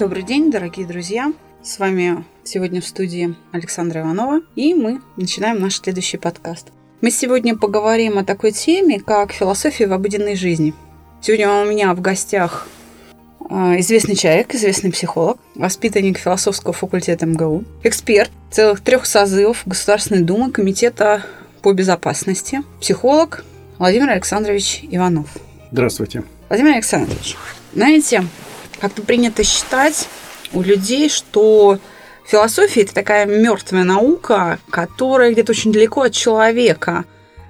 Добрый день, дорогие друзья! С вами сегодня в студии Александра Иванова, и мы начинаем наш следующий подкаст. Мы сегодня поговорим о такой теме, как философия в обыденной жизни. Сегодня у меня в гостях а, известный человек, известный психолог, воспитанник философского факультета МГУ, эксперт целых трех созывов Государственной Думы Комитета по безопасности, психолог Владимир Александрович Иванов. Здравствуйте. Владимир Александрович, знаете, как-то принято считать у людей, что философия это такая мертвая наука, которая где-то очень далеко от человека.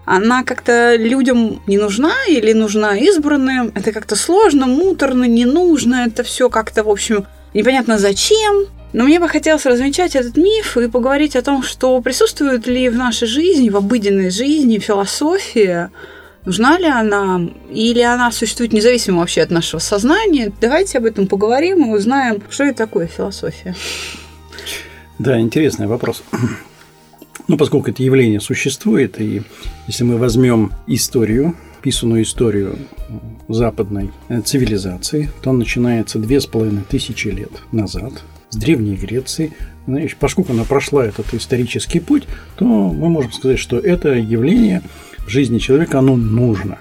Она как-то людям не нужна или нужна избранным. Это как-то сложно, муторно, не нужно. Это все как-то, в общем, непонятно зачем. Но мне бы хотелось развенчать этот миф и поговорить о том, что присутствует ли в нашей жизни, в обыденной жизни философия, Нужна ли она, или она существует независимо вообще от нашего сознания? Давайте об этом поговорим и узнаем, что это такое философия. Да, интересный вопрос. Ну, поскольку это явление существует, и если мы возьмем историю, писанную историю западной цивилизации, то он начинается две с половиной тысячи лет назад, с Древней Греции. Знаешь, поскольку она прошла этот исторический путь, то мы можем сказать, что это явление – жизни человека оно нужно.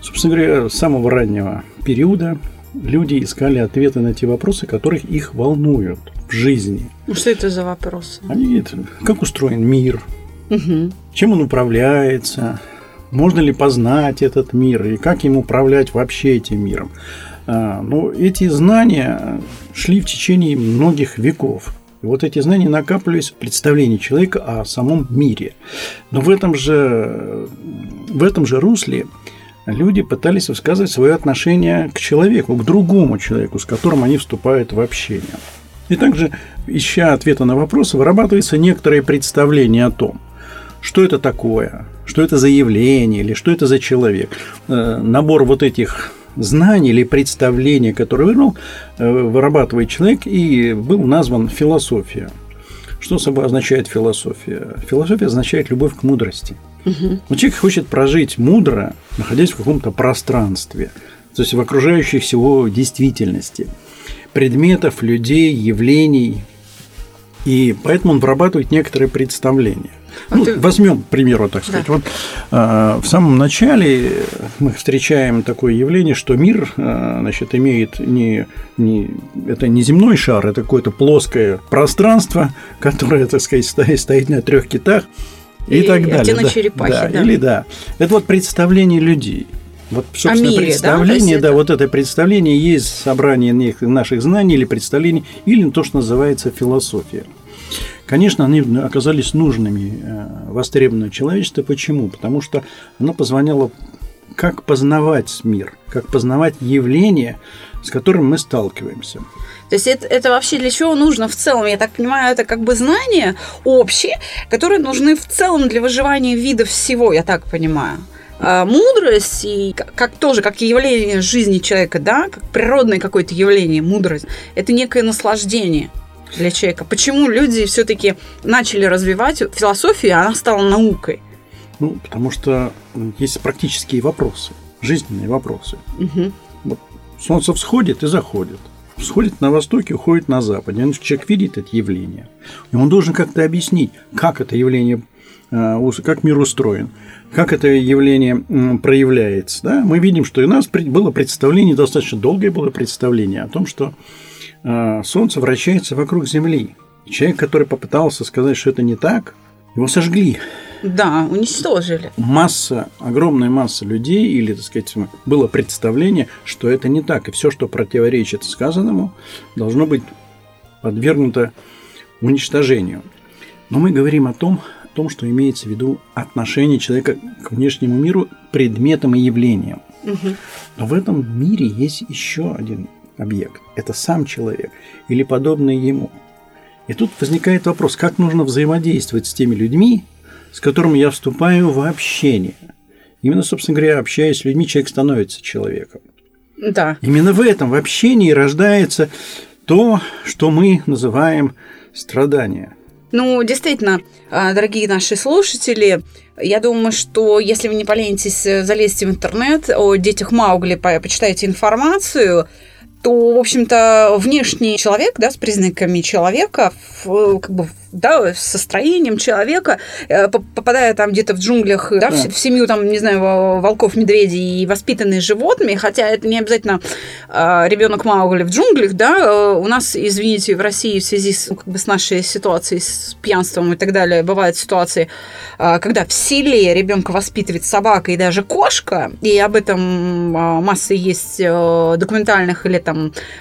Собственно говоря, с самого раннего периода люди искали ответы на те вопросы, которые их волнуют в жизни. Ну, что это за вопросы? Они как устроен мир, угу. чем он управляется, можно ли познать этот мир и как им управлять вообще этим миром. А, ну, эти знания шли в течение многих веков. И вот эти знания накапливались в представлении человека о самом мире. Но в этом же, в этом же русле люди пытались высказывать свое отношение к человеку, к другому человеку, с которым они вступают в общение. И также, ища ответа на вопросы, вырабатывается некоторое представление о том, что это такое, что это за явление или что это за человек. Э, набор вот этих знаний или представления, которое выбрал, э, вырабатывает человек, и был назван философия. Что собой означает философия? Философия означает любовь к мудрости. Угу. Человек хочет прожить мудро, находясь в каком-то пространстве, то есть в окружающей всего действительности, предметов, людей, явлений. И поэтому он вырабатывает некоторые представления. А ну, ты... Возьмем, к примеру, так сказать. Да. Вот э, в самом начале мы встречаем такое явление, что мир э, значит, имеет не, не, это не земной шар, это какое-то плоское пространство, которое, так сказать, стоит, стоит на трех китах и, и так далее. Да, черепахи, да, да. Или да. Это вот представление людей. Вот, собственно, мире, представление, да, да, вот это представление есть собрание наших знаний или представлений, или то, что называется философия. Конечно, они оказались нужными э, востребованное человечество. Почему? Потому что оно позвонило, как познавать мир, как познавать явления, с которым мы сталкиваемся. То есть это, это вообще для чего нужно в целом? Я так понимаю, это как бы знания общие, которые нужны в целом для выживания вида всего, я так понимаю мудрость и как тоже как явление жизни человека, да, как природное какое-то явление, мудрость, это некое наслаждение для человека? Почему люди все-таки начали развивать философию, а она стала наукой? Ну, потому что есть практические вопросы, жизненные вопросы. Угу. Вот солнце всходит и заходит. Всходит на востоке, уходит на западе. Человек видит это явление. И он должен как-то объяснить, как это явление как мир устроен, как это явление проявляется. Да? Мы видим, что у нас было представление, достаточно долгое было представление о том, что а, Солнце вращается вокруг Земли. Человек, который попытался сказать, что это не так, его сожгли. Да, уничтожили. Масса, огромная масса людей, или, так сказать, было представление, что это не так. И все, что противоречит сказанному, должно быть подвергнуто уничтожению. Но мы говорим о том, том, что имеется в виду отношение человека к внешнему миру, предметам и явлениям. Угу. Но в этом мире есть еще один объект, это сам человек или подобный ему. И тут возникает вопрос, как нужно взаимодействовать с теми людьми, с которыми я вступаю в общение. Именно, собственно говоря, общаясь с людьми, человек становится человеком. Да. Именно в этом, в общении рождается то, что мы называем страдание. Ну, действительно, а, дорогие наши слушатели, я думаю, что если вы не поленитесь, э, залезьте в интернет о детях Маугли, почитайте информацию, то, в общем-то, внешний человек, да, с признаками человека, как бы да, с строением человека, э, попадая там где-то в джунглях, да, да. В, в семью, там, не знаю, волков, медведей и воспитанные животными, хотя это не обязательно э, ребенок Маугли в джунглях, да, э, у нас, извините, в России в связи с, как бы, с нашей ситуацией, с пьянством и так далее, бывают ситуации, э, когда в селе ребенка воспитывает собака и даже кошка, и об этом э, масса есть э, документальных или там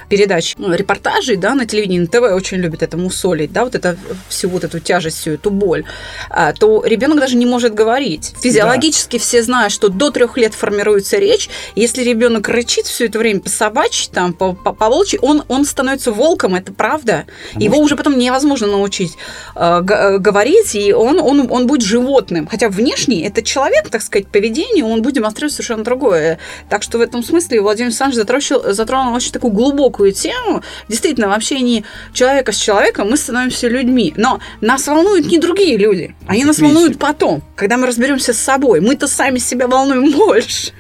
передач, ну, репортажей, да, на телевидении, на ТВ очень любят это мусолить, да, вот это всю вот эту тяжесть, всю эту боль, а, то ребенок даже не может говорить. Физиологически да. все знают, что до трех лет формируется речь. Если ребенок рычит все это время по собачьи, там, по, по, по волчьи, он, он становится волком, это правда. А Его уже потом невозможно научить э, говорить, и он, он, он будет животным. Хотя внешне это человек, так сказать, поведение, он будет демонстрировать совершенно другое. Так что в этом смысле Владимир Александрович затронул, затронул очень такую глубокую тему. Действительно, в общении человека с человеком мы становимся людьми. Но нас волнуют не другие люди. Они нас волнуют потом, когда мы разберемся с собой. Мы-то сами себя волнуем больше.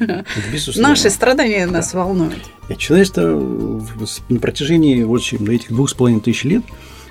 Наши страдания да. нас волнуют. И человечество на протяжении вот, этих двух с половиной тысяч лет,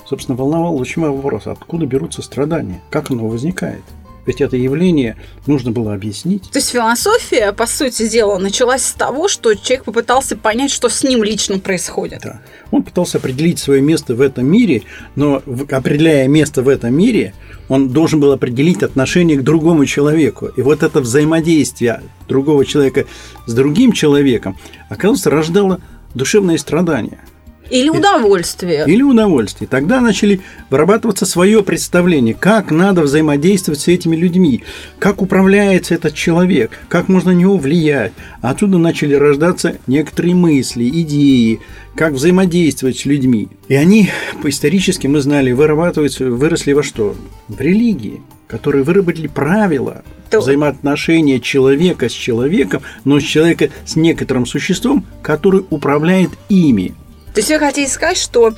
собственно, волновал очень вопрос, откуда берутся страдания, как оно возникает. Ведь это явление нужно было объяснить. То есть философия, по сути дела, началась с того, что человек попытался понять, что с ним лично происходит. Да. Он пытался определить свое место в этом мире, но определяя место в этом мире, он должен был определить отношение к другому человеку. И вот это взаимодействие другого человека с другим человеком, оказывается, рождало душевное страдание – или удовольствие. Или удовольствие. Тогда начали вырабатываться свое представление, как надо взаимодействовать с этими людьми, как управляется этот человек, как можно на него влиять. Отсюда начали рождаться некоторые мысли, идеи, как взаимодействовать с людьми. И они, по исторически мы знали, вырабатываются, выросли во что? В религии которые выработали правила то... взаимоотношения человека с человеком, но с человека с некоторым существом, который управляет ими. То есть вы хотите сказать, что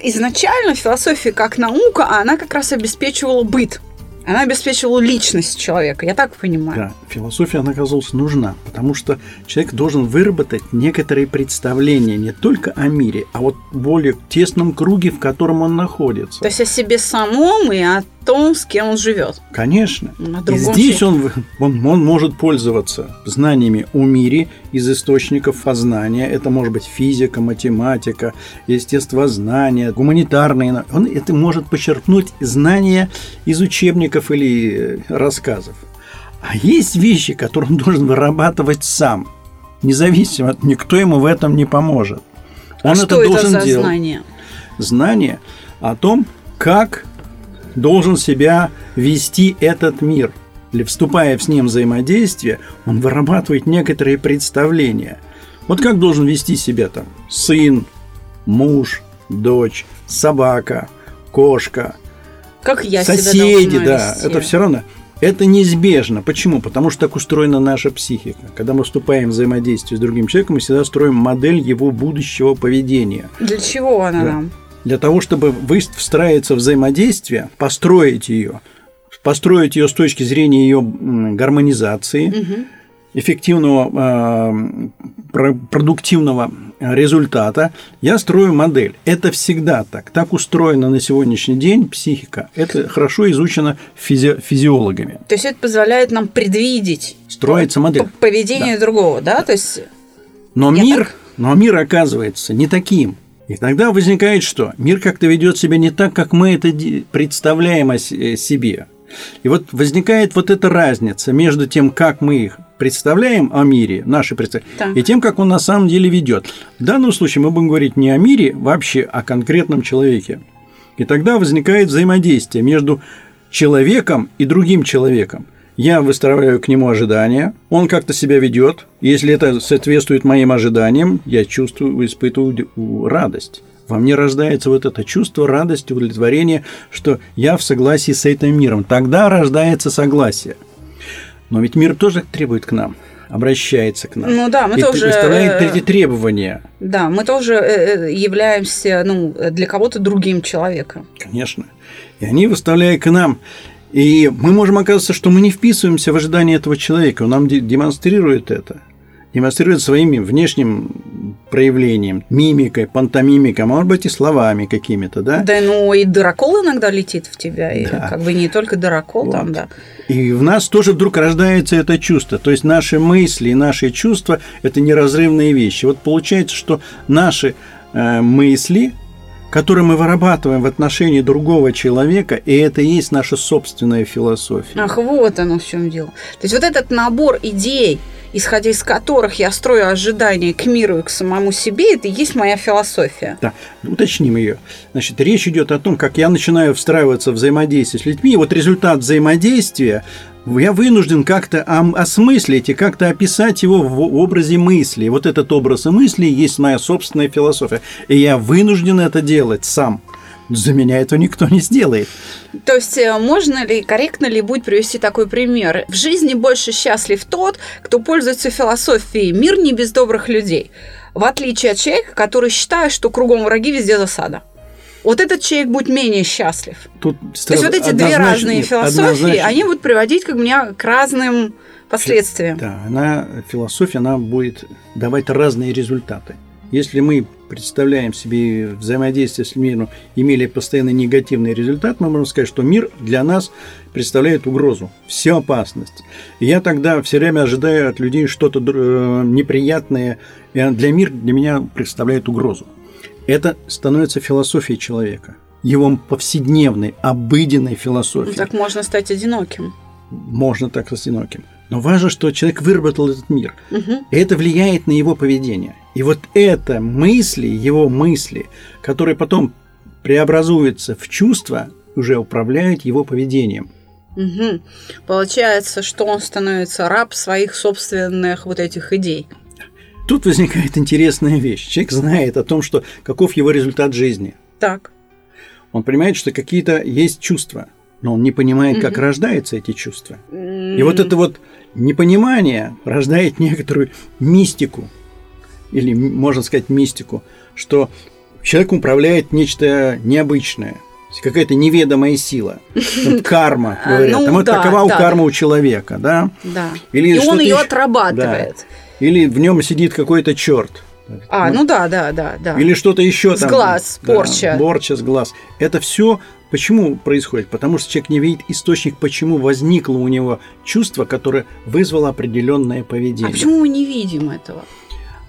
изначально философия как наука, она как раз обеспечивала быт. Она обеспечивала личность человека, я так понимаю. Да, философия, она оказалась нужна, потому что человек должен выработать некоторые представления не только о мире, а вот более тесном круге, в котором он находится. То есть о себе самом и о том, с кем он живет. Конечно. И здесь он, он, он может пользоваться знаниями о мире из источников познания. Это может быть физика, математика, естествознание, гуманитарные. Он это может почерпнуть знания из учебников или э, рассказов. А есть вещи, которые он должен вырабатывать сам, независимо от никто ему в этом не поможет. Он а это что должен это за делать. знание? Знание о том, как должен себя вести этот мир. Или вступая с ним в взаимодействие, он вырабатывает некоторые представления. Вот как должен вести себя там сын, муж, дочь, собака, кошка, как я соседи, себя да, вести. это все равно. Это неизбежно. Почему? Потому что так устроена наша психика. Когда мы вступаем в взаимодействие с другим человеком, мы всегда строим модель его будущего поведения. Для чего она да. нам? Для того, чтобы вы встраиваться в взаимодействие, построить ее, построить ее с точки зрения ее гармонизации, угу. эффективного, э, продуктивного результата, я строю модель. Это всегда так. Так устроена на сегодняшний день психика. Это хорошо изучено физи физиологами. То есть это позволяет нам предвидеть строится модель поведение да. другого, да? То есть но мир, так... но мир оказывается не таким. И тогда возникает что? Мир как-то ведет себя не так, как мы это представляем о э, себе. И вот возникает вот эта разница между тем, как мы их представляем о мире, наши представления, и тем, как он на самом деле ведет. В данном случае мы будем говорить не о мире вообще, а о конкретном человеке. И тогда возникает взаимодействие между человеком и другим человеком. Я выстраиваю к нему ожидания, он как-то себя ведет. Если это соответствует моим ожиданиям, я чувствую, испытываю радость. Во мне рождается вот это чувство радости, удовлетворения, что я в согласии с этим миром. Тогда рождается согласие. Но ведь мир тоже требует к нам обращается к нам. Ну да, мы и тоже... выставляет эти требования. Да, мы тоже являемся, ну, для кого-то другим человеком. Конечно. И они выставляют к нам и мы можем оказаться, что мы не вписываемся в ожидание этого человека. Он нам демонстрирует это. Демонстрирует своим внешним проявлением, мимикой, пантомимикой, а может быть и словами какими-то, да? Да, ну и дырокол иногда летит в тебя, да. и как бы не только дырокол вот. там, да. И в нас тоже вдруг рождается это чувство. То есть наши мысли и наши чувства – это неразрывные вещи. Вот получается, что наши э, мысли который мы вырабатываем в отношении другого человека, и это и есть наша собственная философия. Ах, вот оно в чем дело. То есть вот этот набор идей, исходя из которых я строю ожидания к миру и к самому себе, это и есть моя философия. Да, уточним ее. Значит, речь идет о том, как я начинаю встраиваться в взаимодействие с людьми, и вот результат взаимодействия я вынужден как-то осмыслить и как-то описать его в образе мысли. Вот этот образ мысли есть моя собственная философия. И я вынужден это делать сам. За меня это никто не сделает. То есть э, можно ли, корректно ли будет привести такой пример? В жизни больше счастлив тот, кто пользуется философией «мир не без добрых людей», в отличие от человека, который считает, что кругом враги везде засада вот этот человек будет менее счастлив. Тут То есть вот эти две разные нет, философии, однозначно. они будут приводить как меня к разным последствиям. Да, она, философия, она будет давать разные результаты. Если мы представляем себе взаимодействие с миром, имели постоянно негативный результат, мы можем сказать, что мир для нас представляет угрозу, всю опасность. И я тогда все время ожидаю от людей что-то э, неприятное, и для мира для меня представляет угрозу. Это становится философией человека, его повседневной, обыденной философией. Так можно стать одиноким. Можно так стать одиноким. Но важно, что человек выработал этот мир. Угу. И это влияет на его поведение. И вот это мысли, его мысли, которые потом преобразуются в чувства, уже управляют его поведением. Угу. Получается, что он становится раб своих собственных вот этих идей. Тут возникает интересная вещь. Человек знает о том, что каков его результат жизни. Так. Он понимает, что какие-то есть чувства, но он не понимает, как угу. рождаются эти чувства. И вот это вот непонимание рождает некоторую мистику, или можно сказать мистику, что человеком управляет нечто необычное, какая-то неведомая сила, карма, а, говорят. Ну, вот да, такова да, у карма да. у человека, да? Да. Или и он ее отрабатывает. Да. Или в нем сидит какой-то черт. А, ну, ну да, да, да, да. Или что-то еще с там. С глаз, да, порча. Порча с глаз. Это все почему происходит? Потому что человек не видит источник, почему возникло у него чувство, которое вызвало определенное поведение. А почему мы не видим этого?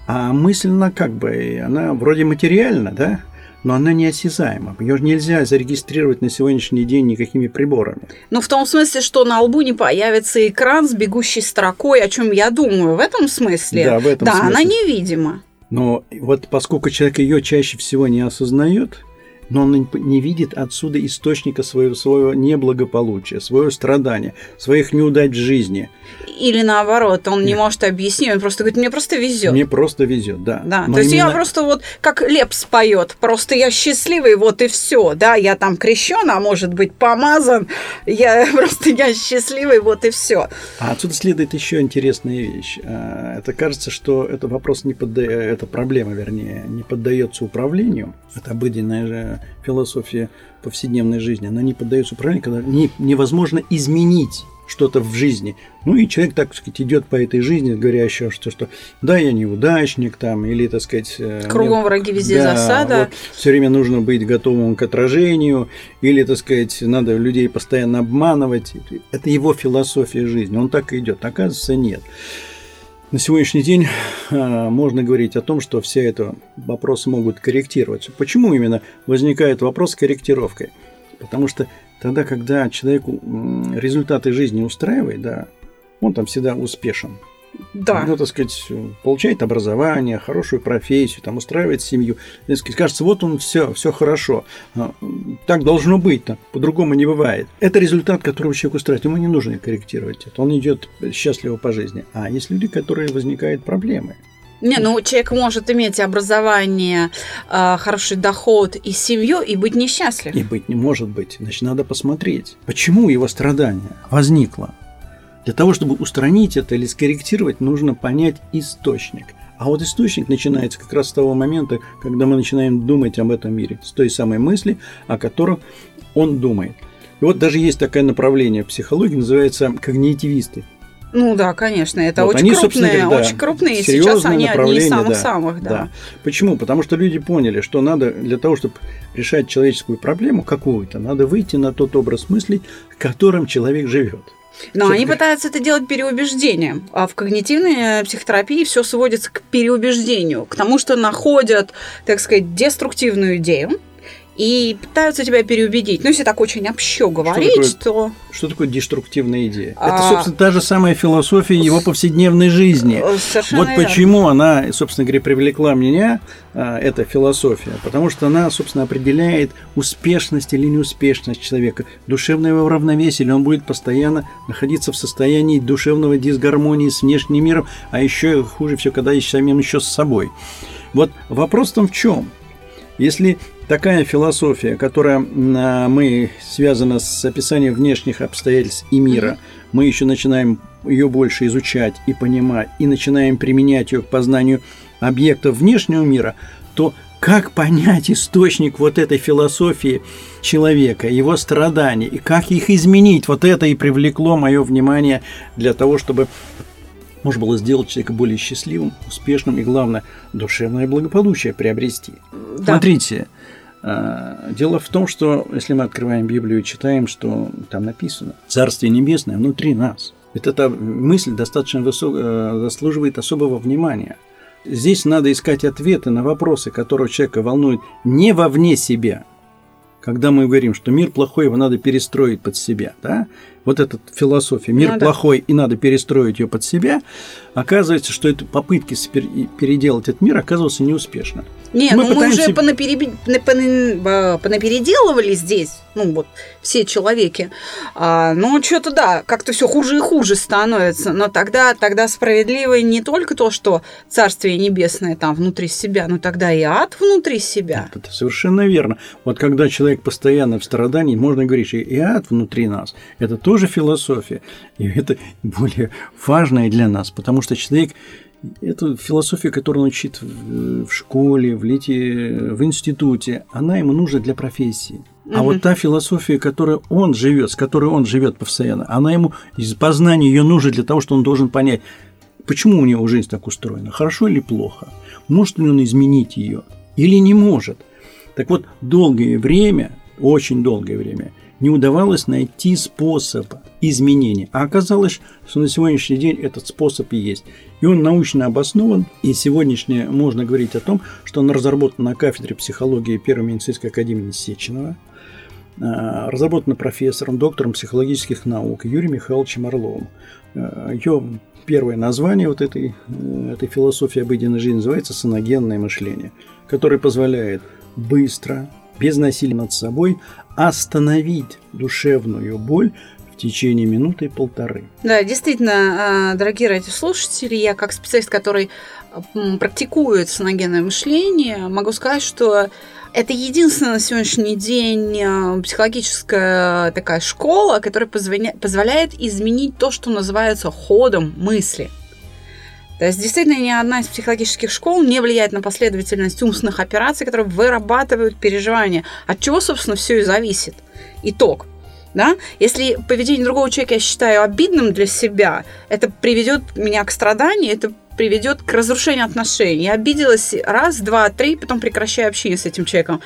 А мысленно как бы, она вроде материальна, да? Но она неосязаема. Ее нельзя зарегистрировать на сегодняшний день никакими приборами. Ну, в том смысле, что на лбу не появится экран с бегущей строкой, о чем я думаю. В этом смысле? Да, в этом да, смысле. она невидима. Но вот поскольку человек ее чаще всего не осознает, но он не видит отсюда источника своего, своего неблагополучия, своего страдания, своих неудач в жизни. Или наоборот, он Нет. не может объяснить, он просто говорит, мне просто везет. Мне просто везет, да. Да, но то есть именно... я просто вот, как Лепс поет, просто я счастливый, вот и все, да, я там крещен, а может быть помазан, я просто я счастливый, вот и все. А отсюда следует еще интересная вещь. А, это кажется, что это вопрос не подда... это проблема, вернее, не поддается управлению, это обыденная же философия повседневной жизни, она не поддается управлению, когда не, невозможно изменить что-то в жизни. Ну и человек, так сказать, идет по этой жизни, говорящего, что, что да, я неудачник там, или, так сказать... Э, Кругом мне, враги везде да, засада. Вот, все время нужно быть готовым к отражению, или, так сказать, надо людей постоянно обманывать. Это его философия жизни, он так и идет. Оказывается, нет. На сегодняшний день а, можно говорить о том, что все эти вопросы могут корректироваться. Почему именно возникает вопрос с корректировкой? Потому что тогда, когда человеку результаты жизни устраивает, да, он там всегда успешен. Да. Ну, так сказать, получает образование, хорошую профессию, там устраивает семью. Так сказать, кажется, вот он все, все хорошо. А, так должно быть, так, по-другому не бывает. Это результат, который человек устраивает. Ему не нужно корректировать это. Он идет счастливо по жизни. А есть люди, которые возникают проблемы. Не, ну человек может иметь образование, а, хороший доход и семью и быть несчастлив. И быть не может быть. Значит, надо посмотреть, почему его страдание возникло. Для того, чтобы устранить это или скорректировать, нужно понять источник. А вот источник начинается как раз с того момента, когда мы начинаем думать об этом мире, с той самой мысли, о которой он думает. И вот даже есть такое направление в психологии, называется когнитивисты. Ну да, конечно, это вот очень, они, крупные, говоря, да, очень крупные, сейчас они одни из самых-самых, да. да. Почему? Потому что люди поняли, что надо для того, чтобы решать человеческую проблему какую-то, надо выйти на тот образ мыслей, которым человек живет. Но они пытаются это делать переубеждением. А в когнитивной психотерапии все сводится к переубеждению, к тому, что находят, так сказать, деструктивную идею, и пытаются тебя переубедить. Ну, если так очень общо говорить, что такое, то... Что такое деструктивная идея? А... Это, собственно, та же самая философия его повседневной жизни. Э, совершенно вот верно. почему она, собственно говоря, привлекла меня, а, эта философия. Потому что она, собственно, определяет успешность или неуспешность человека, душевное его равновесие, или он будет постоянно находиться в состоянии душевного дисгармонии с внешним миром, а еще хуже все, когда еще самим еще с собой. Вот вопрос в том в чем? Если такая философия, которая а, мы связана с описанием внешних обстоятельств и мира, мы еще начинаем ее больше изучать и понимать, и начинаем применять ее к познанию объектов внешнего мира, то как понять источник вот этой философии человека, его страданий, и как их изменить, вот это и привлекло мое внимание для того, чтобы можно было сделать человека более счастливым, успешным и, главное, душевное благополучие приобрести. Да. Смотрите, а, Дело в том, что если мы открываем Библию и читаем, что там написано «Царствие небесное внутри нас», это эта мысль достаточно высоко, э, заслуживает особого внимания. Здесь надо искать ответы на вопросы, которые человека волнуют не вовне себя, когда мы говорим, что мир плохой, его надо перестроить под себя, да? Вот эта философия, мир ну, плохой, да. и надо перестроить ее под себя, оказывается, что это попытки переделать этот мир оказывался неуспешно. Не, мы, ну мы уже понапереби... понапеределывали здесь, ну вот, все человеки. А, ну, что-то да, как-то все хуже и хуже становится. Но тогда, тогда справедливо не только то, что Царствие Небесное там внутри себя, но тогда и ад внутри себя. Это, совершенно верно. Вот когда человек постоянно в страдании, можно говорить, и ад внутри нас. Это тоже философия. И это более важное для нас, потому что человек Эту философию, которую он учит в, школе, в, лете, в институте, она ему нужна для профессии. А вот та философия, которой он живет, с которой он живет постоянно, она ему из познания ее нужна для того, что он должен понять, почему у него жизнь так устроена, хорошо или плохо, может ли он изменить ее или не может. Так вот, долгое время, очень долгое время – не удавалось найти способ изменения. А оказалось, что на сегодняшний день этот способ и есть. И он научно обоснован. И сегодняшнее можно говорить о том, что он разработан на кафедре психологии Первой медицинской академии Сеченова, а, разработана профессором, доктором психологических наук Юрием Михайловичем Орловым. А, Ее первое название вот этой, э, этой философии обыденной жизни называется саногенное мышление, которое позволяет быстро, без насилия над собой остановить душевную боль в течение минуты и полторы. Да, действительно, а, дорогие радиослушатели, я как специалист, который практикует саногенное мышление, могу сказать, что это единственная на сегодняшний день а, психологическая такая школа, которая позволяет изменить то, что называется ходом мысли. То есть действительно ни одна из психологических школ не влияет на последовательность умственных операций, которые вырабатывают переживания. От чего, собственно, все и зависит. Итог. Да? Если поведение другого человека я считаю обидным для себя, это приведет меня к страданию, это приведет к разрушению отношений. Я обиделась раз, два, три, потом прекращаю общение с этим человеком.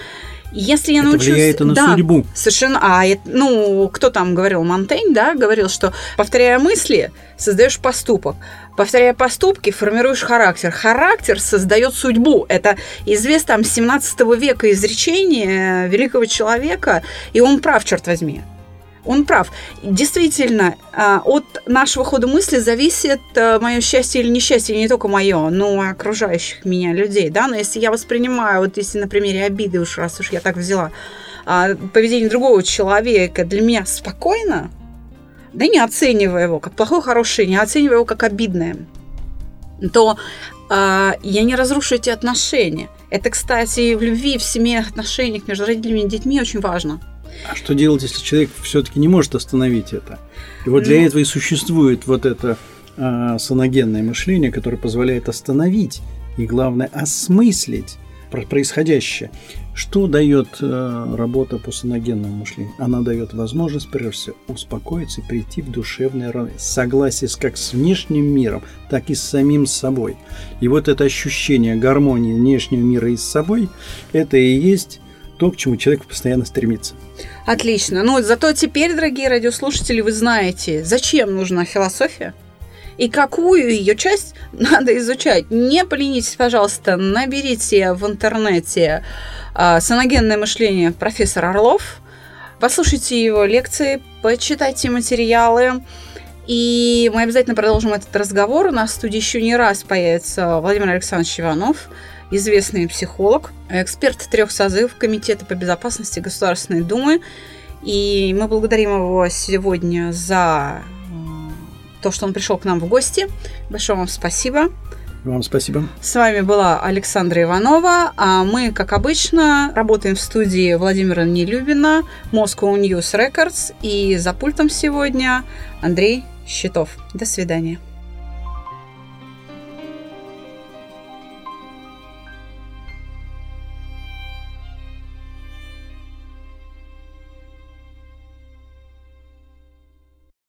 Если я это научусь... влияет на да, судьбу. Совершенно. А, ну, кто там говорил? Монтень, да, говорил, что повторяя мысли, создаешь поступок. Повторяя поступки, формируешь характер. Характер создает судьбу. Это известно там 17 века изречение великого человека, и он прав, черт возьми. Он прав. Действительно, а, от нашего хода мысли зависит а, мое счастье или несчастье, не только мое, но и окружающих меня людей. Да? Но если я воспринимаю, вот если на примере обиды уж раз уж я так взяла, а, поведение другого человека для меня спокойно, да не оценивая его как плохое, хорошее, не оценивая его как обидное, то э, я не разрушу эти отношения. Это, кстати, в любви, в семейных отношениях между родителями и детьми очень важно. А что делать, если человек все-таки не может остановить это? И вот для ну, этого и существует вот это э, саногенное мышление, которое позволяет остановить и, главное, осмыслить происходящее. Что дает э, работа по саногенному мышлению? Она дает возможность, прежде всего, успокоиться и прийти в душевное согласие как с внешним миром, так и с самим собой. И вот это ощущение гармонии внешнего мира и с собой, это и есть то, к чему человек постоянно стремится. Отлично. Ну, зато теперь, дорогие радиослушатели, вы знаете, зачем нужна философия и какую ее часть надо изучать. Не поленитесь, пожалуйста, наберите в интернете э, саногенное мышление профессор Орлов, послушайте его лекции, почитайте материалы. И мы обязательно продолжим этот разговор. У нас в студии еще не раз появится Владимир Александрович Иванов, известный психолог, эксперт трех созывов Комитета по безопасности Государственной Думы. И мы благодарим его сегодня за э, то, что он пришел к нам в гости. Большое вам спасибо. Вам спасибо. С вами была Александра Иванова, а мы, как обычно, работаем в студии Владимира Нелюбина, Moscow News Records, и за пультом сегодня Андрей Щитов. До свидания.